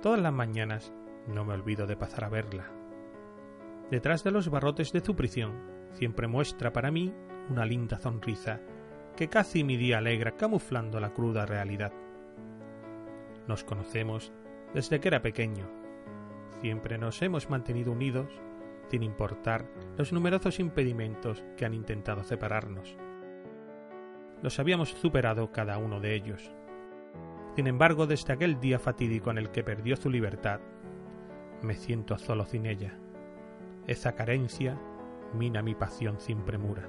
Todas las mañanas no me olvido de pasar a verla. Detrás de los barrotes de su prisión siempre muestra para mí una linda sonrisa que casi mi día alegra camuflando la cruda realidad. Nos conocemos desde que era pequeño. Siempre nos hemos mantenido unidos sin importar los numerosos impedimentos que han intentado separarnos. Los habíamos superado cada uno de ellos. Sin embargo, desde aquel día fatídico en el que perdió su libertad, me siento solo sin ella. Esa carencia mina mi pasión sin premura.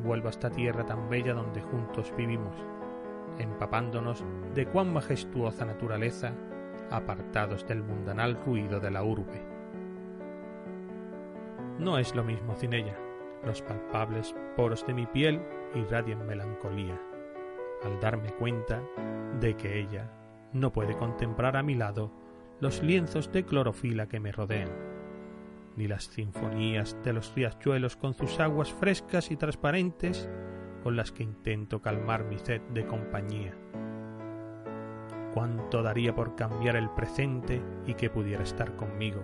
vuelvo a esta tierra tan bella donde juntos vivimos, empapándonos de cuán majestuosa naturaleza, apartados del mundanal ruido de la urbe. No es lo mismo sin ella. Los palpables poros de mi piel irradian melancolía, al darme cuenta de que ella no puede contemplar a mi lado los lienzos de clorofila que me rodean, ni las sinfonías de los riachuelos con sus aguas frescas y transparentes con las que intento calmar mi sed de compañía. Cuánto daría por cambiar el presente y que pudiera estar conmigo.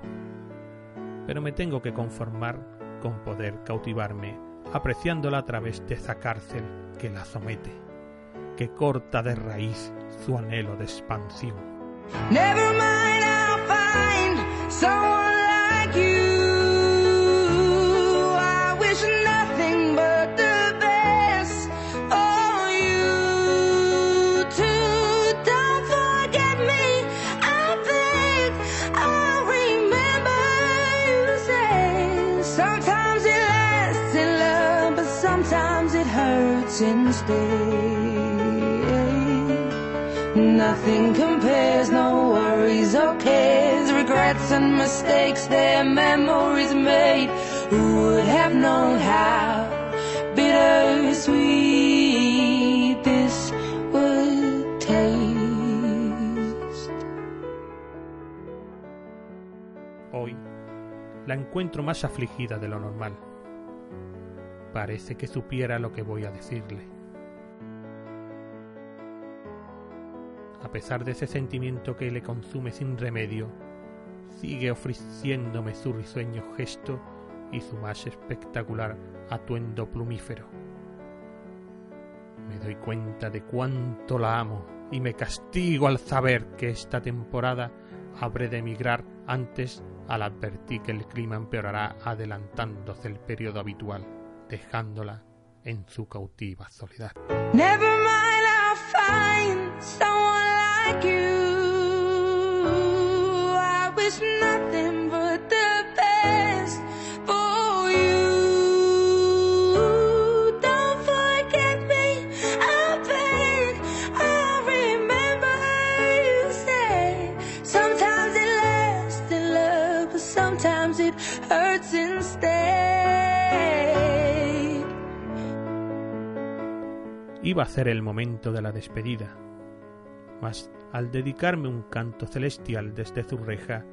Pero me tengo que conformar con poder cautivarme, apreciándola a través de esa cárcel que la somete, que corta de raíz su anhelo de expansión. Never hurts instead. Nothing compares, no worries or cares, regrets and mistakes, their memories made. Who would have known how bittersweet this would taste? Hoy la encuentro más afligida de lo normal. Parece que supiera lo que voy a decirle. a pesar de ese sentimiento que le consume sin remedio, sigue ofreciéndome su risueño gesto y su más espectacular atuendo plumífero. Me doy cuenta de cuánto la amo y me castigo al saber que esta temporada habré de emigrar antes al advertir que el clima empeorará adelantándose el periodo habitual, dejándola en su cautiva soledad. Iba a ser el momento de la despedida, mas al dedicarme un canto celestial desde su reja,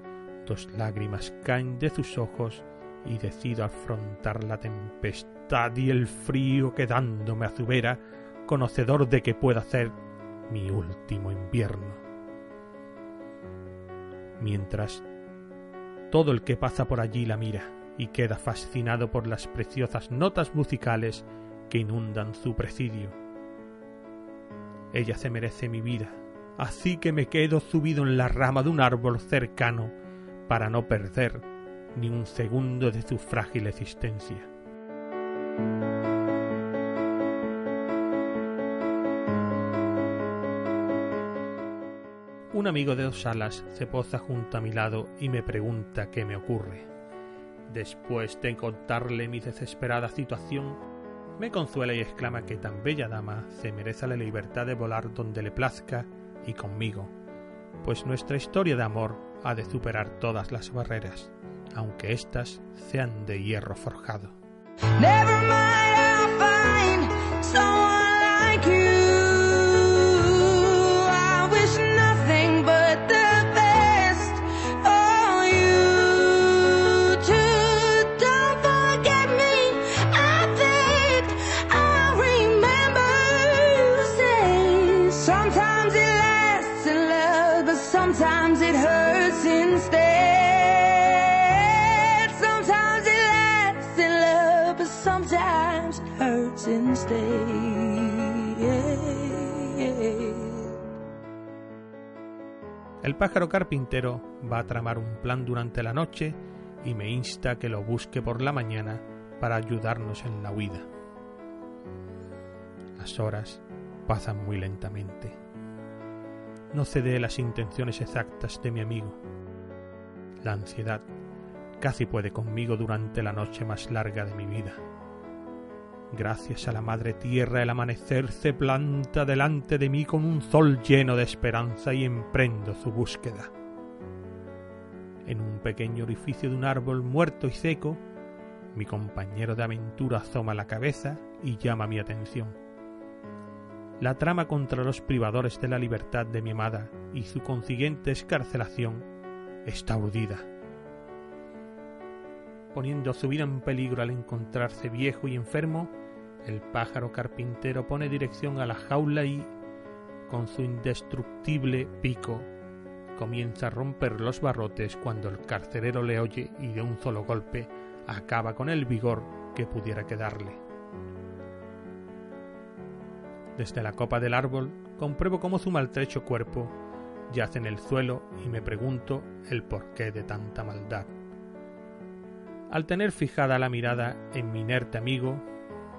dos lágrimas caen de sus ojos y decido afrontar la tempestad y el frío quedándome a su vera, conocedor de que pueda ser mi último invierno. Mientras todo el que pasa por allí la mira y queda fascinado por las preciosas notas musicales que inundan su presidio. Ella se merece mi vida, así que me quedo subido en la rama de un árbol cercano para no perder ni un segundo de su frágil existencia. Un amigo de dos alas se posa junto a mi lado y me pregunta qué me ocurre. Después de contarle mi desesperada situación, me consuela y exclama que tan bella dama se merece la libertad de volar donde le plazca y conmigo, pues nuestra historia de amor ha de superar todas las barreras, aunque éstas sean de hierro forjado. El pájaro carpintero va a tramar un plan durante la noche y me insta que lo busque por la mañana para ayudarnos en la huida. Las horas pasan muy lentamente. No cede las intenciones exactas de mi amigo. La ansiedad casi puede conmigo durante la noche más larga de mi vida. Gracias a la madre tierra el amanecer se planta delante de mí con un sol lleno de esperanza y emprendo su búsqueda. En un pequeño orificio de un árbol muerto y seco, mi compañero de aventura asoma la cabeza y llama mi atención. La trama contra los privadores de la libertad de mi amada y su consiguiente escarcelación está urdida poniendo su vida en peligro al encontrarse viejo y enfermo, el pájaro carpintero pone dirección a la jaula y, con su indestructible pico, comienza a romper los barrotes cuando el carcelero le oye y de un solo golpe acaba con el vigor que pudiera quedarle. Desde la copa del árbol compruebo cómo su maltrecho cuerpo yace en el suelo y me pregunto el porqué de tanta maldad. Al tener fijada la mirada en mi inerte amigo,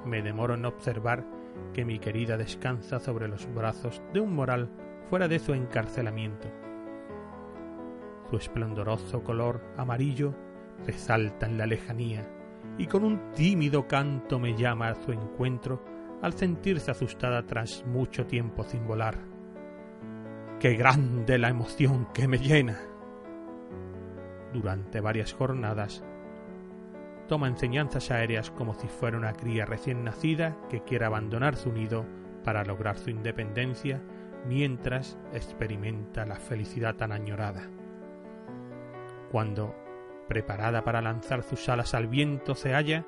me demoro en observar que mi querida descansa sobre los brazos de un moral fuera de su encarcelamiento. Su esplendoroso color amarillo resalta en la lejanía y con un tímido canto me llama a su encuentro al sentirse asustada tras mucho tiempo sin volar. ¡Qué grande la emoción que me llena! Durante varias jornadas toma enseñanzas aéreas como si fuera una cría recién nacida que quiere abandonar su nido para lograr su independencia mientras experimenta la felicidad tan añorada. Cuando, preparada para lanzar sus alas al viento, se halla,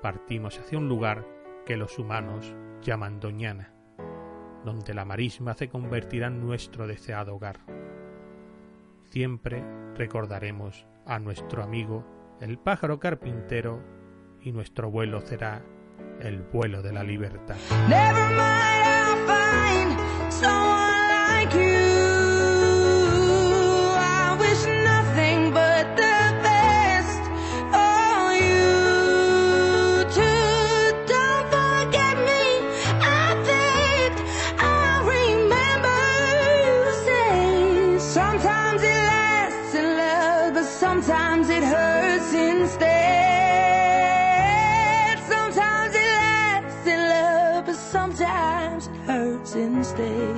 partimos hacia un lugar que los humanos llaman Doñana, donde la marisma se convertirá en nuestro deseado hogar. Siempre recordaremos a nuestro amigo el pájaro carpintero y nuestro vuelo será el vuelo de la libertad. sometimes it hurts instead.